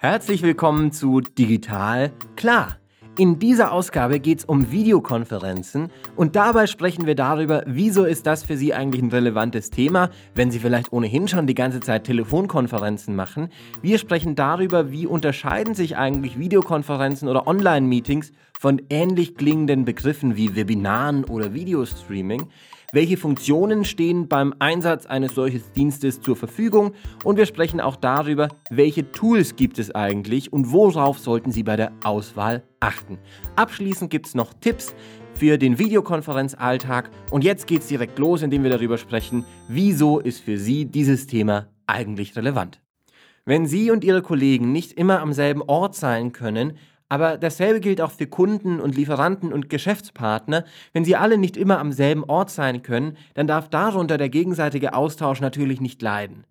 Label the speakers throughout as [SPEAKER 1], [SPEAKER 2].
[SPEAKER 1] Herzlich willkommen zu Digital Klar. In dieser Ausgabe geht es um Videokonferenzen und dabei sprechen wir darüber, wieso ist das für Sie eigentlich ein relevantes Thema, wenn Sie vielleicht ohnehin schon die ganze Zeit Telefonkonferenzen machen. Wir sprechen darüber, wie unterscheiden sich eigentlich Videokonferenzen oder Online-Meetings von ähnlich klingenden Begriffen wie Webinaren oder Videostreaming. Welche Funktionen stehen beim Einsatz eines solchen Dienstes zur Verfügung? Und wir sprechen auch darüber, welche Tools gibt es eigentlich und worauf sollten Sie bei der Auswahl achten. Abschließend gibt es noch Tipps für den Videokonferenzalltag. Und jetzt geht es direkt los, indem wir darüber sprechen, wieso ist für Sie dieses Thema eigentlich relevant. Wenn Sie und Ihre Kollegen nicht immer am selben Ort sein können, aber dasselbe gilt auch für Kunden und Lieferanten und Geschäftspartner. Wenn sie alle nicht immer am selben Ort sein können, dann darf darunter der gegenseitige Austausch natürlich nicht leiden.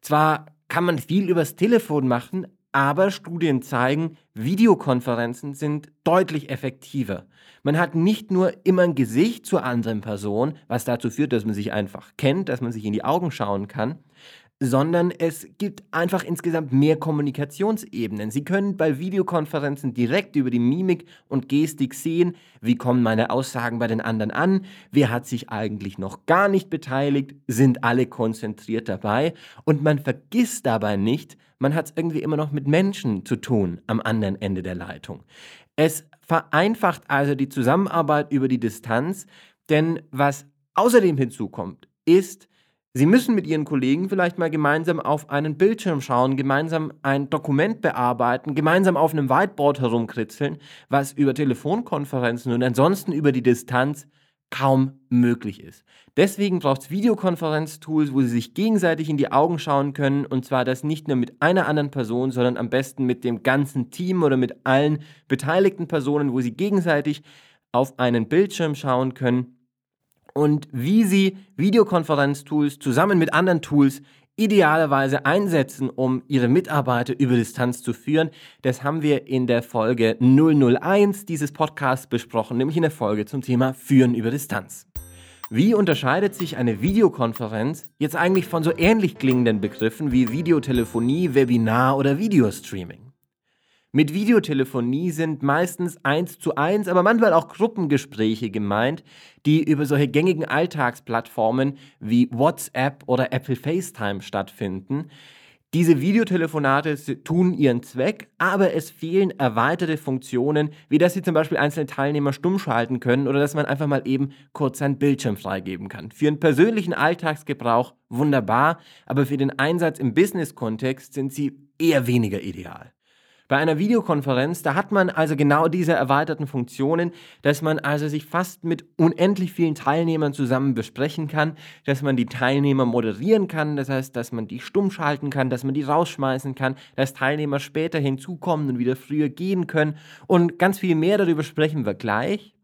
[SPEAKER 1] Zwar kann man viel übers Telefon machen, aber Studien zeigen, Videokonferenzen sind deutlich effektiver. Man hat nicht nur immer ein Gesicht zur anderen Person, was dazu führt, dass man sich einfach kennt, dass man sich in die Augen schauen kann, sondern es gibt einfach insgesamt mehr Kommunikationsebenen. Sie können bei Videokonferenzen direkt über die Mimik und Gestik sehen, wie kommen meine Aussagen bei den anderen an, wer hat sich eigentlich noch gar nicht beteiligt, sind alle konzentriert dabei und man vergisst dabei nicht, man hat es irgendwie immer noch mit Menschen zu tun am anderen Ende der Leitung. Es vereinfacht also die Zusammenarbeit über die Distanz, denn was außerdem hinzukommt, ist, Sie müssen mit Ihren Kollegen vielleicht mal gemeinsam auf einen Bildschirm schauen, gemeinsam ein Dokument bearbeiten, gemeinsam auf einem Whiteboard herumkritzeln, was über Telefonkonferenzen und ansonsten über die Distanz kaum möglich ist. Deswegen braucht es Videokonferenztools, wo Sie sich gegenseitig in die Augen schauen können und zwar das nicht nur mit einer anderen Person, sondern am besten mit dem ganzen Team oder mit allen beteiligten Personen, wo Sie gegenseitig auf einen Bildschirm schauen können und wie Sie Videokonferenztools zusammen mit anderen Tools idealerweise einsetzen, um Ihre Mitarbeiter über Distanz zu führen. Das haben wir in der Folge 001 dieses Podcasts besprochen, nämlich in der Folge zum Thema Führen über Distanz. Wie unterscheidet sich eine Videokonferenz jetzt eigentlich von so ähnlich klingenden Begriffen wie Videotelefonie, Webinar oder Videostreaming? Mit Videotelefonie sind meistens eins zu eins, aber manchmal auch Gruppengespräche gemeint, die über solche gängigen Alltagsplattformen wie WhatsApp oder Apple FaceTime stattfinden. Diese Videotelefonate tun ihren Zweck, aber es fehlen erweiterte Funktionen, wie dass sie zum Beispiel einzelne Teilnehmer stumm schalten können oder dass man einfach mal eben kurz seinen Bildschirm freigeben kann. Für einen persönlichen Alltagsgebrauch wunderbar, aber für den Einsatz im Business-Kontext sind sie eher weniger ideal. Bei einer Videokonferenz, da hat man also genau diese erweiterten Funktionen, dass man also sich fast mit unendlich vielen Teilnehmern zusammen besprechen kann, dass man die Teilnehmer moderieren kann, das heißt, dass man die stumm schalten kann, dass man die rausschmeißen kann, dass Teilnehmer später hinzukommen und wieder früher gehen können und ganz viel mehr darüber sprechen wir gleich.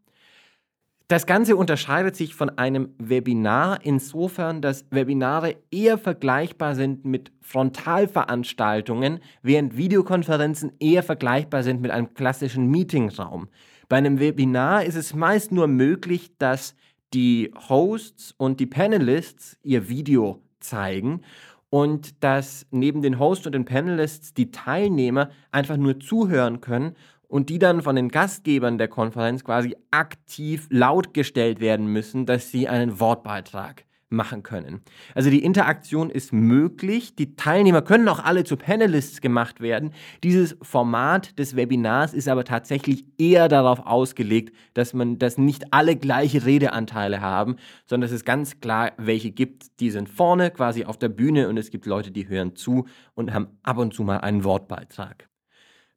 [SPEAKER 1] Das Ganze unterscheidet sich von einem Webinar insofern, dass Webinare eher vergleichbar sind mit Frontalveranstaltungen, während Videokonferenzen eher vergleichbar sind mit einem klassischen Meetingraum. Bei einem Webinar ist es meist nur möglich, dass die Hosts und die Panelists ihr Video zeigen und dass neben den Hosts und den Panelists die Teilnehmer einfach nur zuhören können und die dann von den Gastgebern der Konferenz quasi aktiv lautgestellt werden müssen, dass sie einen Wortbeitrag machen können. Also die Interaktion ist möglich, die Teilnehmer können auch alle zu Panelists gemacht werden. Dieses Format des Webinars ist aber tatsächlich eher darauf ausgelegt, dass man dass nicht alle gleiche Redeanteile haben, sondern dass es ganz klar welche gibt, die sind vorne quasi auf der Bühne und es gibt Leute, die hören zu und haben ab und zu mal einen Wortbeitrag.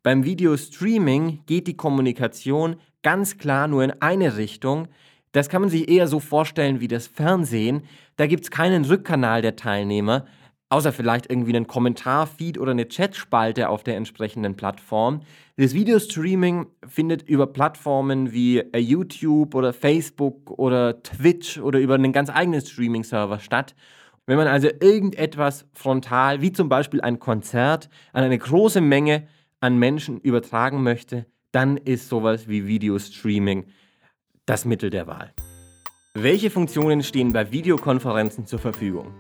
[SPEAKER 1] Beim Videostreaming geht die Kommunikation ganz klar nur in eine Richtung. Das kann man sich eher so vorstellen wie das Fernsehen. Da gibt es keinen Rückkanal der Teilnehmer, außer vielleicht irgendwie einen Kommentarfeed oder eine Chatspalte auf der entsprechenden Plattform. Das Videostreaming findet über Plattformen wie äh, YouTube oder Facebook oder Twitch oder über einen ganz eigenen Streaming-Server statt. Wenn man also irgendetwas frontal, wie zum Beispiel ein Konzert, an eine große Menge an Menschen übertragen möchte, dann ist sowas wie Videostreaming das Mittel der Wahl. Welche Funktionen stehen bei Videokonferenzen zur Verfügung?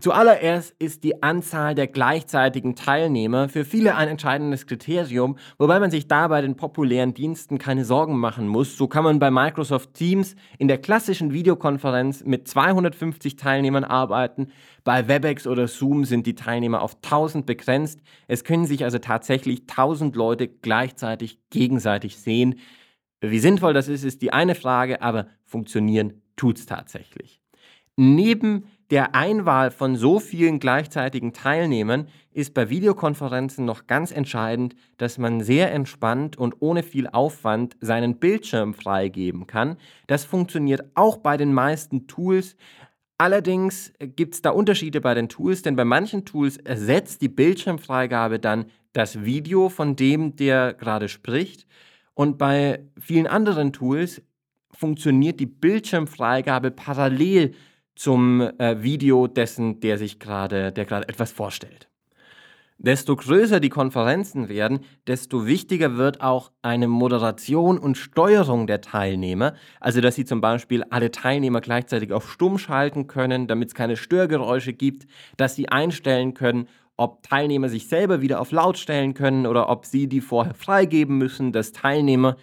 [SPEAKER 1] Zuallererst ist die Anzahl der gleichzeitigen Teilnehmer für viele ein entscheidendes Kriterium, wobei man sich da bei den populären Diensten keine Sorgen machen muss. So kann man bei Microsoft Teams in der klassischen Videokonferenz mit 250 Teilnehmern arbeiten. Bei WebEx oder Zoom sind die Teilnehmer auf 1000 begrenzt. Es können sich also tatsächlich 1000 Leute gleichzeitig gegenseitig sehen. Wie sinnvoll das ist, ist die eine Frage, aber funktionieren tut es tatsächlich. Neben der Einwahl von so vielen gleichzeitigen Teilnehmern ist bei Videokonferenzen noch ganz entscheidend, dass man sehr entspannt und ohne viel Aufwand seinen Bildschirm freigeben kann. Das funktioniert auch bei den meisten Tools. Allerdings gibt es da Unterschiede bei den Tools, denn bei manchen Tools ersetzt die Bildschirmfreigabe dann das Video von dem, der gerade spricht. Und bei vielen anderen Tools funktioniert die Bildschirmfreigabe parallel zum äh, Video dessen, der sich gerade, der gerade etwas vorstellt. Desto größer die Konferenzen werden, desto wichtiger wird auch eine Moderation und Steuerung der Teilnehmer. Also, dass sie zum Beispiel alle Teilnehmer gleichzeitig auf Stumm schalten können, damit es keine Störgeräusche gibt, dass sie einstellen können, ob Teilnehmer sich selber wieder auf Laut stellen können oder ob sie die vorher freigeben müssen, dass Teilnehmer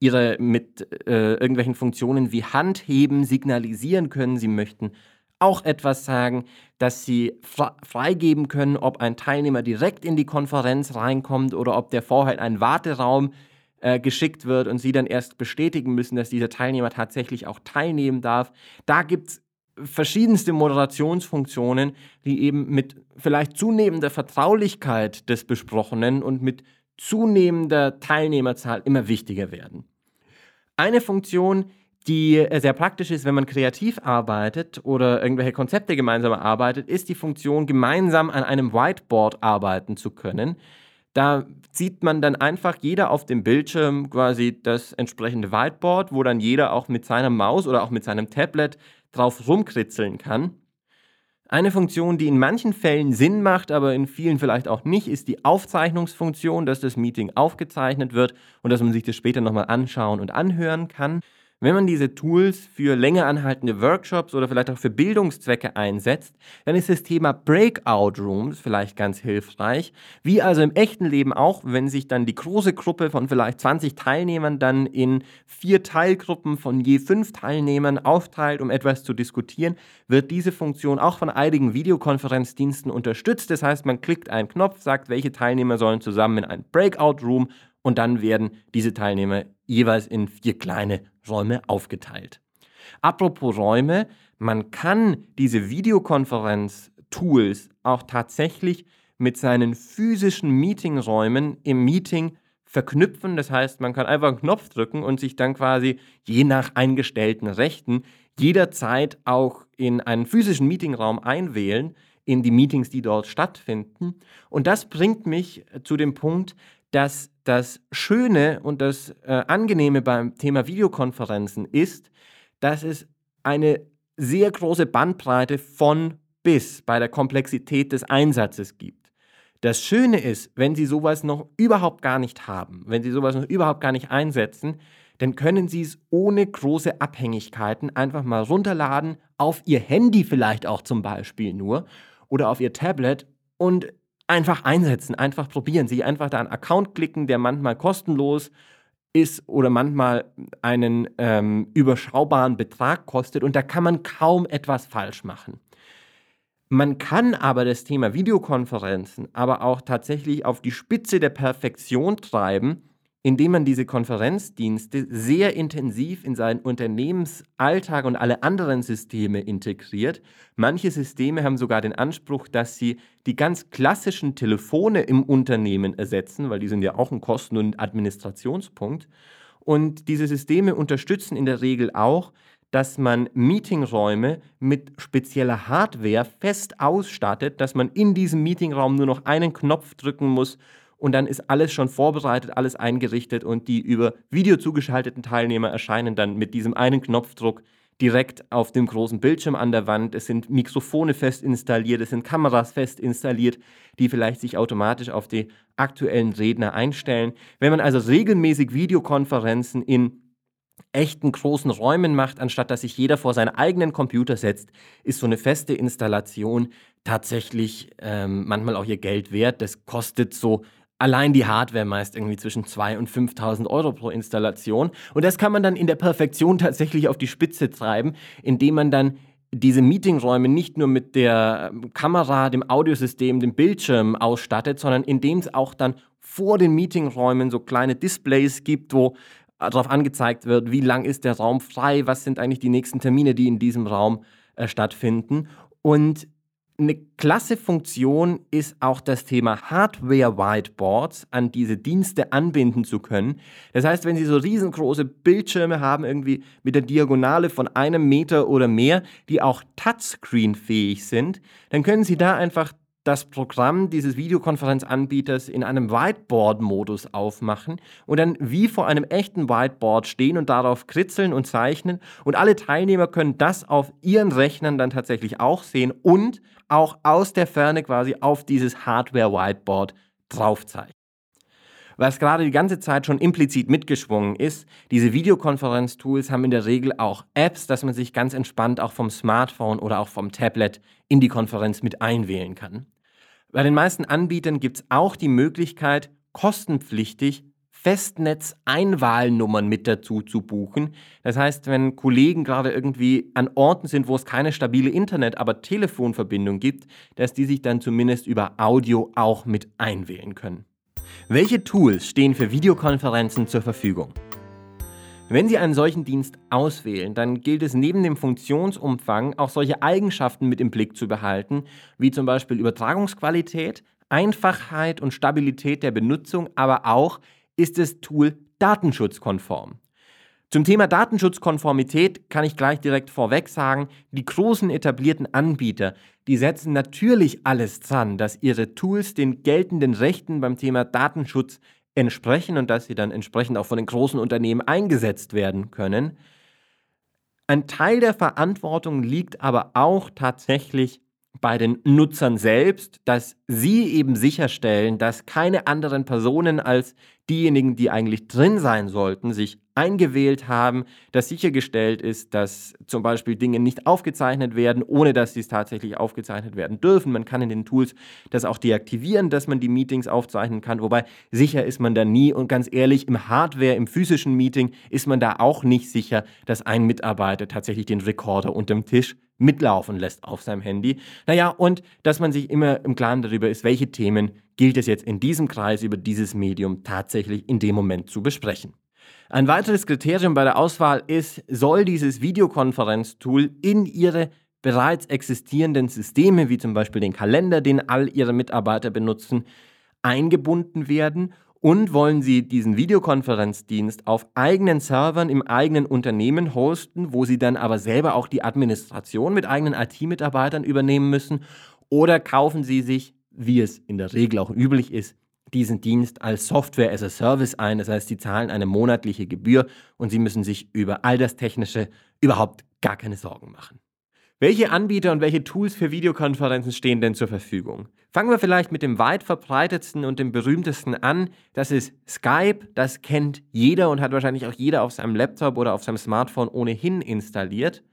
[SPEAKER 1] ihre mit äh, irgendwelchen Funktionen wie Handheben signalisieren können, sie möchten auch etwas sagen, dass sie freigeben können, ob ein Teilnehmer direkt in die Konferenz reinkommt oder ob der vorher in einen Warteraum äh, geschickt wird und sie dann erst bestätigen müssen, dass dieser Teilnehmer tatsächlich auch teilnehmen darf. Da gibt es verschiedenste Moderationsfunktionen, die eben mit vielleicht zunehmender Vertraulichkeit des Besprochenen und mit zunehmender Teilnehmerzahl immer wichtiger werden. Eine Funktion, die äh, sehr praktisch ist, wenn man kreativ arbeitet oder irgendwelche Konzepte gemeinsam arbeitet, ist die Funktion, gemeinsam an einem Whiteboard arbeiten zu können. Da sieht man dann einfach jeder auf dem Bildschirm quasi das entsprechende Whiteboard, wo dann jeder auch mit seiner Maus oder auch mit seinem Tablet drauf rumkritzeln kann. Eine Funktion, die in manchen Fällen Sinn macht, aber in vielen vielleicht auch nicht, ist die Aufzeichnungsfunktion, dass das Meeting aufgezeichnet wird und dass man sich das später nochmal anschauen und anhören kann. Wenn man diese Tools für länger anhaltende Workshops oder vielleicht auch für Bildungszwecke einsetzt, dann ist das Thema Breakout Rooms vielleicht ganz hilfreich. Wie also im echten Leben auch, wenn sich dann die große Gruppe von vielleicht 20 Teilnehmern dann in vier Teilgruppen von je fünf Teilnehmern aufteilt, um etwas zu diskutieren, wird diese Funktion auch von einigen Videokonferenzdiensten unterstützt. Das heißt, man klickt einen Knopf, sagt, welche Teilnehmer sollen zusammen in ein Breakout Room und dann werden diese Teilnehmer jeweils in vier kleine Räume aufgeteilt. Apropos Räume, man kann diese Videokonferenz-Tools auch tatsächlich mit seinen physischen Meetingräumen im Meeting verknüpfen. Das heißt, man kann einfach einen Knopf drücken und sich dann quasi je nach eingestellten Rechten jederzeit auch in einen physischen Meetingraum einwählen, in die Meetings, die dort stattfinden. Und das bringt mich zu dem Punkt, dass das Schöne und das äh, Angenehme beim Thema Videokonferenzen ist, dass es eine sehr große Bandbreite von bis bei der Komplexität des Einsatzes gibt. Das Schöne ist, wenn Sie sowas noch überhaupt gar nicht haben, wenn Sie sowas noch überhaupt gar nicht einsetzen, dann können Sie es ohne große Abhängigkeiten einfach mal runterladen, auf Ihr Handy vielleicht auch zum Beispiel nur oder auf Ihr Tablet und einfach einsetzen, einfach probieren. Sie einfach da einen Account klicken, der manchmal kostenlos ist oder manchmal einen ähm, überschaubaren Betrag kostet und da kann man kaum etwas falsch machen. Man kann aber das Thema Videokonferenzen aber auch tatsächlich auf die Spitze der Perfektion treiben, indem man diese Konferenzdienste sehr intensiv in seinen Unternehmensalltag und alle anderen Systeme integriert. Manche Systeme haben sogar den Anspruch, dass sie die ganz klassischen Telefone im Unternehmen ersetzen, weil die sind ja auch ein Kosten- und Administrationspunkt. Und diese Systeme unterstützen in der Regel auch, dass man Meetingräume mit spezieller Hardware fest ausstattet, dass man in diesem Meetingraum nur noch einen Knopf drücken muss und dann ist alles schon vorbereitet, alles eingerichtet und die über Video zugeschalteten Teilnehmer erscheinen dann mit diesem einen Knopfdruck direkt auf dem großen Bildschirm an der Wand. Es sind Mikrofone fest installiert, es sind Kameras fest installiert, die vielleicht sich automatisch auf die aktuellen Redner einstellen. Wenn man also regelmäßig Videokonferenzen in echten großen Räumen macht, anstatt dass sich jeder vor seinen eigenen Computer setzt, ist so eine feste Installation tatsächlich ähm, manchmal auch ihr Geld wert. Das kostet so allein die Hardware meist irgendwie zwischen 2.000 und 5.000 Euro pro Installation. Und das kann man dann in der Perfektion tatsächlich auf die Spitze treiben, indem man dann diese Meetingräume nicht nur mit der ähm, Kamera, dem Audiosystem, dem Bildschirm ausstattet, sondern indem es auch dann vor den Meetingräumen so kleine Displays gibt, wo äh, darauf angezeigt wird, wie lang ist der Raum frei, was sind eigentlich die nächsten Termine, die in diesem Raum äh, stattfinden. Und eine klasse Funktion ist auch das Thema Hardware-Whiteboards an diese Dienste anbinden zu können. Das heißt, wenn Sie so riesengroße Bildschirme haben, irgendwie mit der Diagonale von einem Meter oder mehr, die auch Touchscreen-fähig sind, dann können Sie da einfach das Programm dieses Videokonferenzanbieters in einem Whiteboard-Modus aufmachen und dann wie vor einem echten Whiteboard stehen und darauf kritzeln und zeichnen. Und alle Teilnehmer können das auf ihren Rechnern dann tatsächlich auch sehen und auch aus der Ferne quasi auf dieses Hardware-Whiteboard draufzeichnen. Was gerade die ganze Zeit schon implizit mitgeschwungen ist, diese Videokonferenz-Tools haben in der Regel auch Apps, dass man sich ganz entspannt auch vom Smartphone oder auch vom Tablet in die Konferenz mit einwählen kann. Bei den meisten Anbietern gibt es auch die Möglichkeit, kostenpflichtig Festnetzeinwahlnummern mit dazu zu buchen. Das heißt, wenn Kollegen gerade irgendwie an Orten sind, wo es keine stabile Internet, aber Telefonverbindung gibt, dass die sich dann zumindest über Audio auch mit einwählen können. Welche Tools stehen für Videokonferenzen zur Verfügung? Wenn Sie einen solchen Dienst auswählen, dann gilt es neben dem Funktionsumfang auch solche Eigenschaften mit im Blick zu behalten, wie zum Beispiel Übertragungsqualität, Einfachheit und Stabilität der Benutzung, aber auch ist das Tool datenschutzkonform. Zum Thema Datenschutzkonformität kann ich gleich direkt vorweg sagen, die großen etablierten Anbieter, die setzen natürlich alles dran, dass ihre Tools den geltenden Rechten beim Thema Datenschutz entsprechen und dass sie dann entsprechend auch von den großen Unternehmen eingesetzt werden können. Ein Teil der Verantwortung liegt aber auch tatsächlich bei den Nutzern selbst, dass sie eben sicherstellen, dass keine anderen Personen als diejenigen, die eigentlich drin sein sollten, sich eingewählt haben, dass sichergestellt ist, dass zum Beispiel Dinge nicht aufgezeichnet werden, ohne dass sie es tatsächlich aufgezeichnet werden dürfen. Man kann in den Tools das auch deaktivieren, dass man die Meetings aufzeichnen kann, wobei sicher ist man da nie und ganz ehrlich, im Hardware, im physischen Meeting ist man da auch nicht sicher, dass ein Mitarbeiter tatsächlich den Rekorder unterm Tisch mitlaufen lässt auf seinem Handy. Naja, und dass man sich immer im Klaren darüber ist, welche Themen gilt es jetzt in diesem Kreis über dieses Medium tatsächlich in dem Moment zu besprechen. Ein weiteres Kriterium bei der Auswahl ist, soll dieses Videokonferenztool in Ihre bereits existierenden Systeme, wie zum Beispiel den Kalender, den all Ihre Mitarbeiter benutzen, eingebunden werden und wollen Sie diesen Videokonferenzdienst auf eigenen Servern im eigenen Unternehmen hosten, wo Sie dann aber selber auch die Administration mit eigenen IT-Mitarbeitern übernehmen müssen? Oder kaufen Sie sich, wie es in der Regel auch üblich ist, diesen Dienst als Software as a Service ein? Das heißt, Sie zahlen eine monatliche Gebühr und Sie müssen sich über all das Technische überhaupt gar keine Sorgen machen. Welche Anbieter und welche Tools für Videokonferenzen stehen denn zur Verfügung? Fangen wir vielleicht mit dem weit verbreitetsten und dem berühmtesten an. Das ist Skype. Das kennt jeder und hat wahrscheinlich auch jeder auf seinem Laptop oder auf seinem Smartphone ohnehin installiert.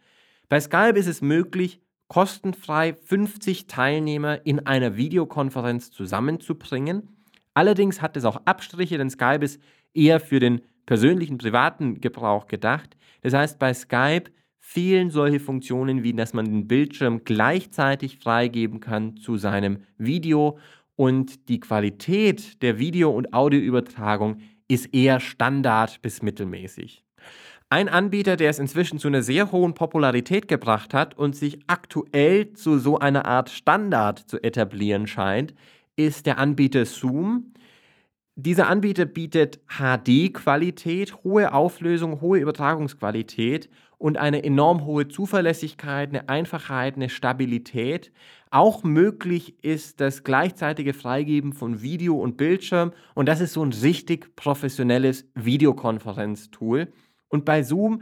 [SPEAKER 1] Bei Skype ist es möglich, kostenfrei 50 Teilnehmer in einer Videokonferenz zusammenzubringen. Allerdings hat es auch Abstriche, denn Skype ist eher für den persönlichen, privaten Gebrauch gedacht. Das heißt, bei Skype fehlen solche Funktionen wie, dass man den Bildschirm gleichzeitig freigeben kann zu seinem Video und die Qualität der Video- und Audioübertragung ist eher Standard bis mittelmäßig. Ein Anbieter, der es inzwischen zu einer sehr hohen Popularität gebracht hat und sich aktuell zu so einer Art Standard zu etablieren scheint, ist der Anbieter Zoom. Dieser Anbieter bietet HD-Qualität, hohe Auflösung, hohe Übertragungsqualität und eine enorm hohe Zuverlässigkeit, eine Einfachheit, eine Stabilität. Auch möglich ist das gleichzeitige Freigeben von Video und Bildschirm und das ist so ein richtig professionelles Videokonferenztool. Und bei Zoom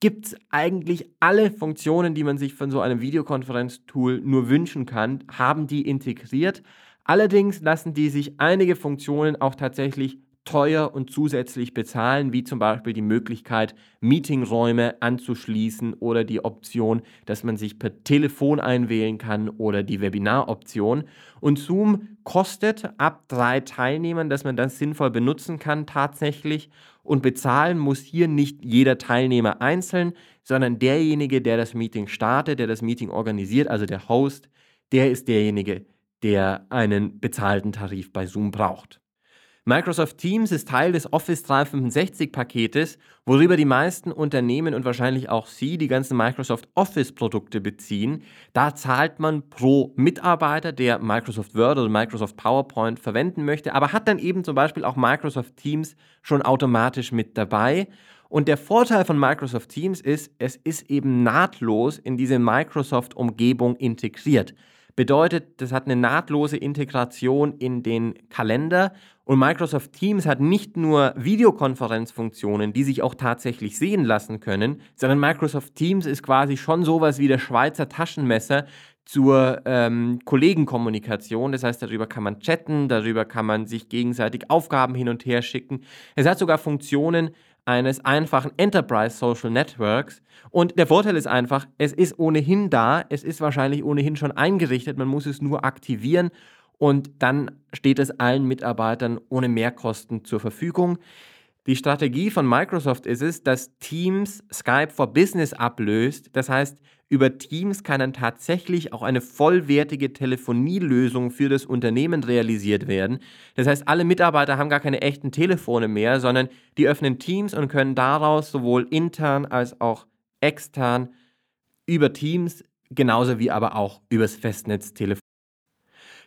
[SPEAKER 1] gibt es eigentlich alle Funktionen, die man sich von so einem Videokonferenztool nur wünschen kann, haben die integriert. Allerdings lassen die sich einige Funktionen auch tatsächlich teuer und zusätzlich bezahlen, wie zum Beispiel die Möglichkeit, Meetingräume anzuschließen oder die Option, dass man sich per Telefon einwählen kann oder die Webinaroption. Und Zoom kostet ab drei Teilnehmern, dass man das sinnvoll benutzen kann tatsächlich. Und bezahlen muss hier nicht jeder Teilnehmer einzeln, sondern derjenige, der das Meeting startet, der das Meeting organisiert, also der Host, der ist derjenige, der einen bezahlten Tarif bei Zoom braucht. Microsoft Teams ist Teil des Office 365 Paketes, worüber die meisten Unternehmen und wahrscheinlich auch Sie die ganzen Microsoft Office Produkte beziehen. Da zahlt man pro Mitarbeiter, der Microsoft Word oder Microsoft PowerPoint verwenden möchte, aber hat dann eben zum Beispiel auch Microsoft Teams schon automatisch mit dabei. Und der Vorteil von Microsoft Teams ist, es ist eben nahtlos in diese Microsoft-Umgebung integriert. Bedeutet, das hat eine nahtlose Integration in den Kalender und Microsoft Teams hat nicht nur Videokonferenzfunktionen, die sich auch tatsächlich sehen lassen können, sondern Microsoft Teams ist quasi schon sowas wie der Schweizer Taschenmesser zur ähm, Kollegenkommunikation. Das heißt, darüber kann man chatten, darüber kann man sich gegenseitig Aufgaben hin und her schicken. Es hat sogar Funktionen, eines einfachen Enterprise Social Networks. Und der Vorteil ist einfach, es ist ohnehin da, es ist wahrscheinlich ohnehin schon eingerichtet, man muss es nur aktivieren und dann steht es allen Mitarbeitern ohne Mehrkosten zur Verfügung. Die Strategie von Microsoft ist es, dass Teams Skype for Business ablöst. Das heißt, über Teams kann dann tatsächlich auch eine vollwertige Telefonielösung für das Unternehmen realisiert werden. Das heißt, alle Mitarbeiter haben gar keine echten Telefone mehr, sondern die öffnen Teams und können daraus sowohl intern als auch extern über Teams, genauso wie aber auch übers Festnetz telefonieren.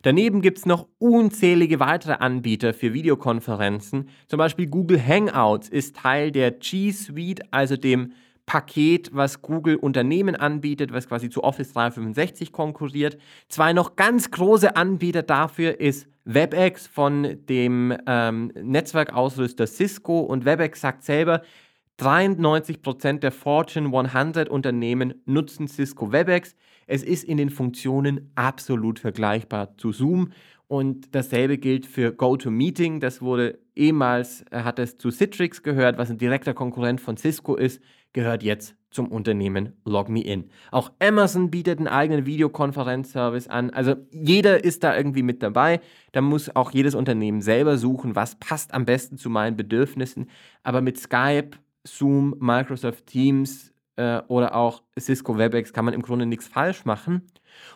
[SPEAKER 1] Daneben gibt es noch unzählige weitere Anbieter für Videokonferenzen. Zum Beispiel Google Hangouts ist Teil der G Suite, also dem Paket, was Google Unternehmen anbietet, was quasi zu Office 365 konkurriert. Zwei noch ganz große Anbieter dafür ist WebEx von dem ähm, Netzwerkausrüster Cisco und WebEx sagt selber, 93% der Fortune 100 Unternehmen nutzen Cisco WebEx. Es ist in den Funktionen absolut vergleichbar zu Zoom und dasselbe gilt für GoToMeeting. Das wurde ehemals, äh, hat es zu Citrix gehört, was ein direkter Konkurrent von Cisco ist, gehört jetzt zum Unternehmen LogMeIn. Auch Amazon bietet einen eigenen Videokonferenzservice an. Also jeder ist da irgendwie mit dabei. Da muss auch jedes Unternehmen selber suchen, was passt am besten zu meinen Bedürfnissen. Aber mit Skype, Zoom, Microsoft Teams, äh, oder auch Cisco WebEx kann man im Grunde nichts falsch machen.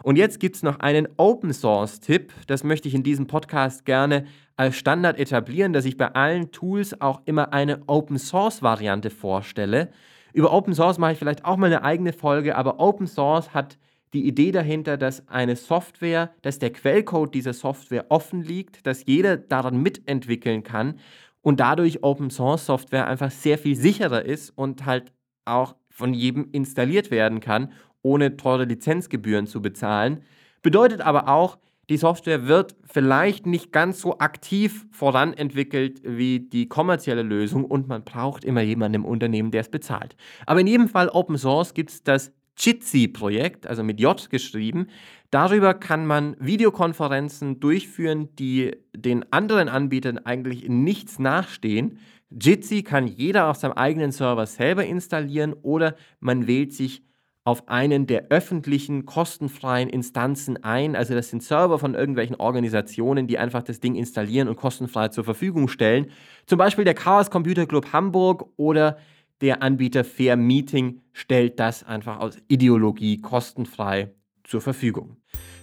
[SPEAKER 1] Und jetzt gibt es noch einen Open Source Tipp. Das möchte ich in diesem Podcast gerne als Standard etablieren, dass ich bei allen Tools auch immer eine Open Source Variante vorstelle. Über Open Source mache ich vielleicht auch mal eine eigene Folge, aber Open Source hat die Idee dahinter, dass eine Software, dass der Quellcode dieser Software offen liegt, dass jeder daran mitentwickeln kann und dadurch Open Source Software einfach sehr viel sicherer ist und halt auch von jedem installiert werden kann, ohne teure Lizenzgebühren zu bezahlen. Bedeutet aber auch, die Software wird vielleicht nicht ganz so aktiv voranentwickelt wie die kommerzielle Lösung und man braucht immer jemanden im Unternehmen, der es bezahlt. Aber in jedem Fall Open Source gibt es das Jitsi-Projekt, also mit J geschrieben. Darüber kann man Videokonferenzen durchführen, die den anderen Anbietern eigentlich nichts nachstehen. Jitsi kann jeder auf seinem eigenen Server selber installieren oder man wählt sich auf einen der öffentlichen, kostenfreien Instanzen ein. Also das sind Server von irgendwelchen Organisationen, die einfach das Ding installieren und kostenfrei zur Verfügung stellen. Zum Beispiel der Chaos Computer Club Hamburg oder der Anbieter Fair Meeting stellt das einfach aus Ideologie kostenfrei zur Verfügung.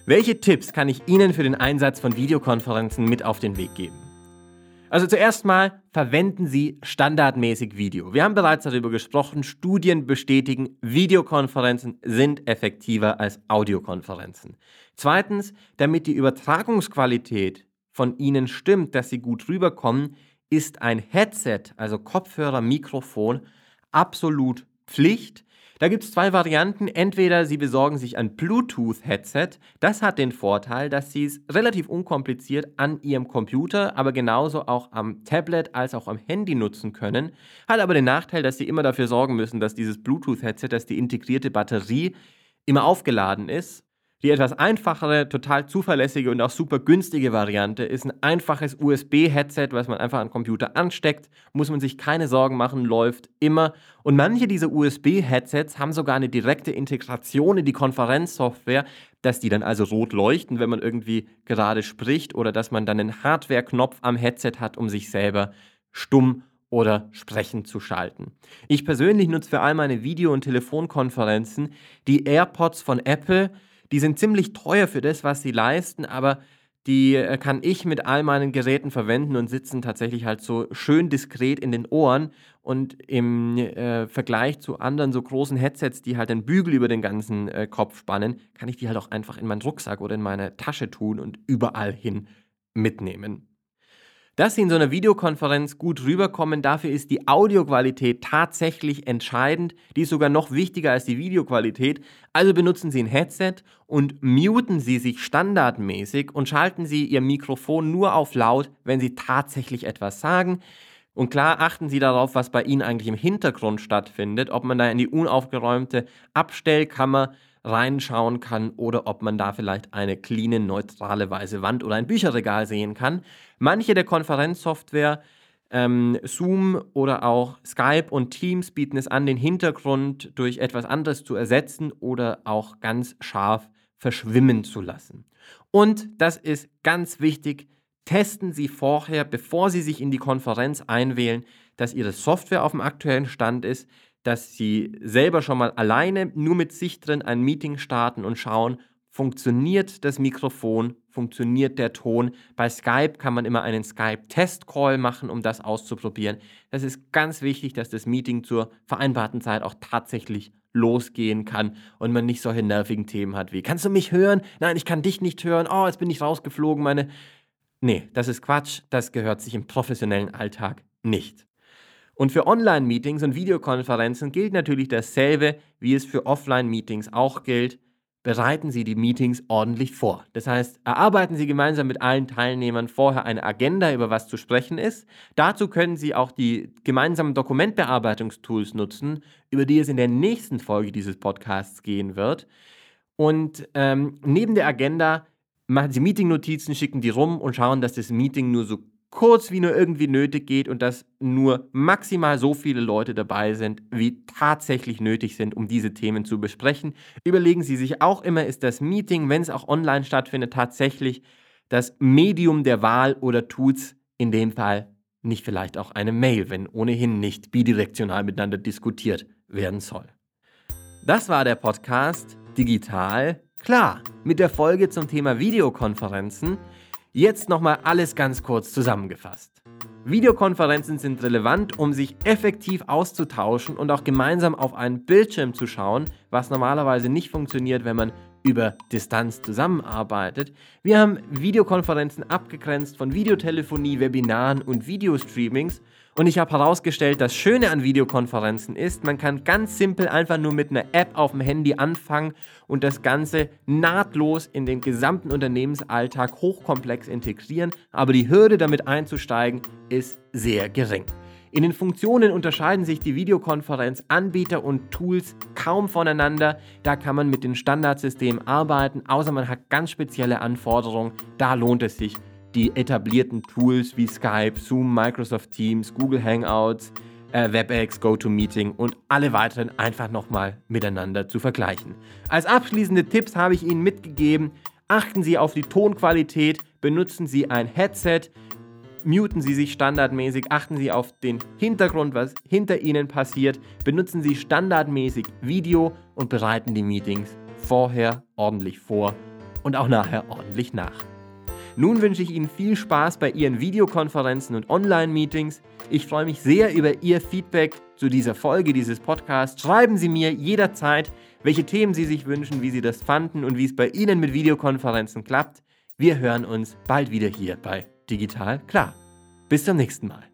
[SPEAKER 1] Welche Tipps kann ich Ihnen für den Einsatz von Videokonferenzen mit auf den Weg geben? Also zuerst mal verwenden Sie standardmäßig Video. Wir haben bereits darüber gesprochen, Studien bestätigen, Videokonferenzen sind effektiver als Audiokonferenzen. Zweitens, damit die Übertragungsqualität von Ihnen stimmt, dass Sie gut rüberkommen, ist ein Headset, also Kopfhörer, Mikrofon, absolut Pflicht. Da gibt es zwei Varianten. Entweder Sie besorgen sich ein Bluetooth-Headset. Das hat den Vorteil, dass Sie es relativ unkompliziert an Ihrem Computer, aber genauso auch am Tablet als auch am Handy nutzen können. Hat aber den Nachteil, dass Sie immer dafür sorgen müssen, dass dieses Bluetooth-Headset, dass die integrierte Batterie immer aufgeladen ist. Die etwas einfachere, total zuverlässige und auch super günstige Variante ist ein einfaches USB-Headset, was man einfach an den Computer ansteckt. Muss man sich keine Sorgen machen, läuft immer. Und manche dieser USB-Headsets haben sogar eine direkte Integration in die Konferenzsoftware, dass die dann also rot leuchten, wenn man irgendwie gerade spricht oder dass man dann einen Hardware-Knopf am Headset hat, um sich selber stumm oder sprechend zu schalten. Ich persönlich nutze für all meine Video- und Telefonkonferenzen die AirPods von Apple die sind ziemlich teuer für das, was sie leisten, aber die äh, kann ich mit all meinen Geräten verwenden und sitzen tatsächlich halt so schön diskret in den Ohren. Und im äh, Vergleich zu anderen so großen Headsets, die halt den Bügel über den ganzen äh, Kopf spannen, kann ich die halt auch einfach in meinen Rucksack oder in meine Tasche tun und überall hin mitnehmen. Dass Sie in so einer Videokonferenz gut rüberkommen, dafür ist die Audioqualität tatsächlich entscheidend. Die ist sogar noch wichtiger als die Videoqualität. Also benutzen Sie ein Headset und muten Sie sich standardmäßig und schalten Sie Ihr Mikrofon nur auf laut, wenn Sie tatsächlich etwas sagen. Und klar achten Sie darauf, was bei Ihnen eigentlich im Hintergrund stattfindet, ob man da in die unaufgeräumte Abstellkammer reinschauen kann oder ob man da vielleicht eine clean, neutrale weiße Wand oder ein Bücherregal sehen kann. Manche der Konferenzsoftware, ähm, Zoom oder auch Skype und Teams bieten es an, den Hintergrund durch etwas anderes zu ersetzen oder auch ganz scharf verschwimmen zu lassen. Und das ist ganz wichtig, testen Sie vorher, bevor Sie sich in die Konferenz einwählen, dass Ihre Software auf dem aktuellen Stand ist, dass sie selber schon mal alleine nur mit sich drin ein Meeting starten und schauen, funktioniert das Mikrofon, funktioniert der Ton. Bei Skype kann man immer einen Skype-Test-Call machen, um das auszuprobieren. Das ist ganz wichtig, dass das Meeting zur vereinbarten Zeit auch tatsächlich losgehen kann und man nicht solche nervigen Themen hat wie, kannst du mich hören? Nein, ich kann dich nicht hören. Oh, jetzt bin ich rausgeflogen, meine... Nee, das ist Quatsch. Das gehört sich im professionellen Alltag nicht. Und für Online-Meetings und Videokonferenzen gilt natürlich dasselbe, wie es für Offline-Meetings auch gilt. Bereiten Sie die Meetings ordentlich vor. Das heißt, erarbeiten Sie gemeinsam mit allen Teilnehmern vorher eine Agenda, über was zu sprechen ist. Dazu können Sie auch die gemeinsamen Dokumentbearbeitungstools nutzen, über die es in der nächsten Folge dieses Podcasts gehen wird. Und ähm, neben der Agenda machen Sie Meeting-Notizen, schicken die rum und schauen, dass das Meeting nur so kurz wie nur irgendwie nötig geht und dass nur maximal so viele Leute dabei sind, wie tatsächlich nötig sind, um diese Themen zu besprechen. Überlegen Sie sich auch immer, ist das Meeting, wenn es auch online stattfindet, tatsächlich das Medium der Wahl oder tut's in dem Fall nicht vielleicht auch eine Mail, wenn ohnehin nicht bidirektional miteinander diskutiert werden soll. Das war der Podcast Digital Klar mit der Folge zum Thema Videokonferenzen. Jetzt nochmal alles ganz kurz zusammengefasst. Videokonferenzen sind relevant, um sich effektiv auszutauschen und auch gemeinsam auf einen Bildschirm zu schauen, was normalerweise nicht funktioniert, wenn man über Distanz zusammenarbeitet. Wir haben Videokonferenzen abgegrenzt von Videotelefonie, Webinaren und Videostreamings und ich habe herausgestellt, das Schöne an Videokonferenzen ist, man kann ganz simpel einfach nur mit einer App auf dem Handy anfangen und das Ganze nahtlos in den gesamten Unternehmensalltag hochkomplex integrieren, aber die Hürde damit einzusteigen ist sehr gering. In den Funktionen unterscheiden sich die Videokonferenzanbieter und Tools kaum voneinander. Da kann man mit den Standardsystemen arbeiten, außer man hat ganz spezielle Anforderungen. Da lohnt es sich, die etablierten Tools wie Skype, Zoom, Microsoft Teams, Google Hangouts, äh, WebEx, GoToMeeting und alle weiteren einfach nochmal miteinander zu vergleichen. Als abschließende Tipps habe ich Ihnen mitgegeben, achten Sie auf die Tonqualität, benutzen Sie ein Headset, muten Sie sich standardmäßig, achten Sie auf den Hintergrund, was hinter Ihnen passiert, benutzen Sie standardmäßig Video und bereiten die Meetings vorher ordentlich vor und auch nachher ordentlich nach. Nun wünsche ich Ihnen viel Spaß bei Ihren Videokonferenzen und Online-Meetings. Ich freue mich sehr über Ihr Feedback zu dieser Folge dieses Podcasts. Schreiben Sie mir jederzeit, welche Themen Sie sich wünschen, wie Sie das fanden und wie es bei Ihnen mit Videokonferenzen klappt. Wir hören uns bald wieder hier bei Digital Klar. Bis zum nächsten Mal.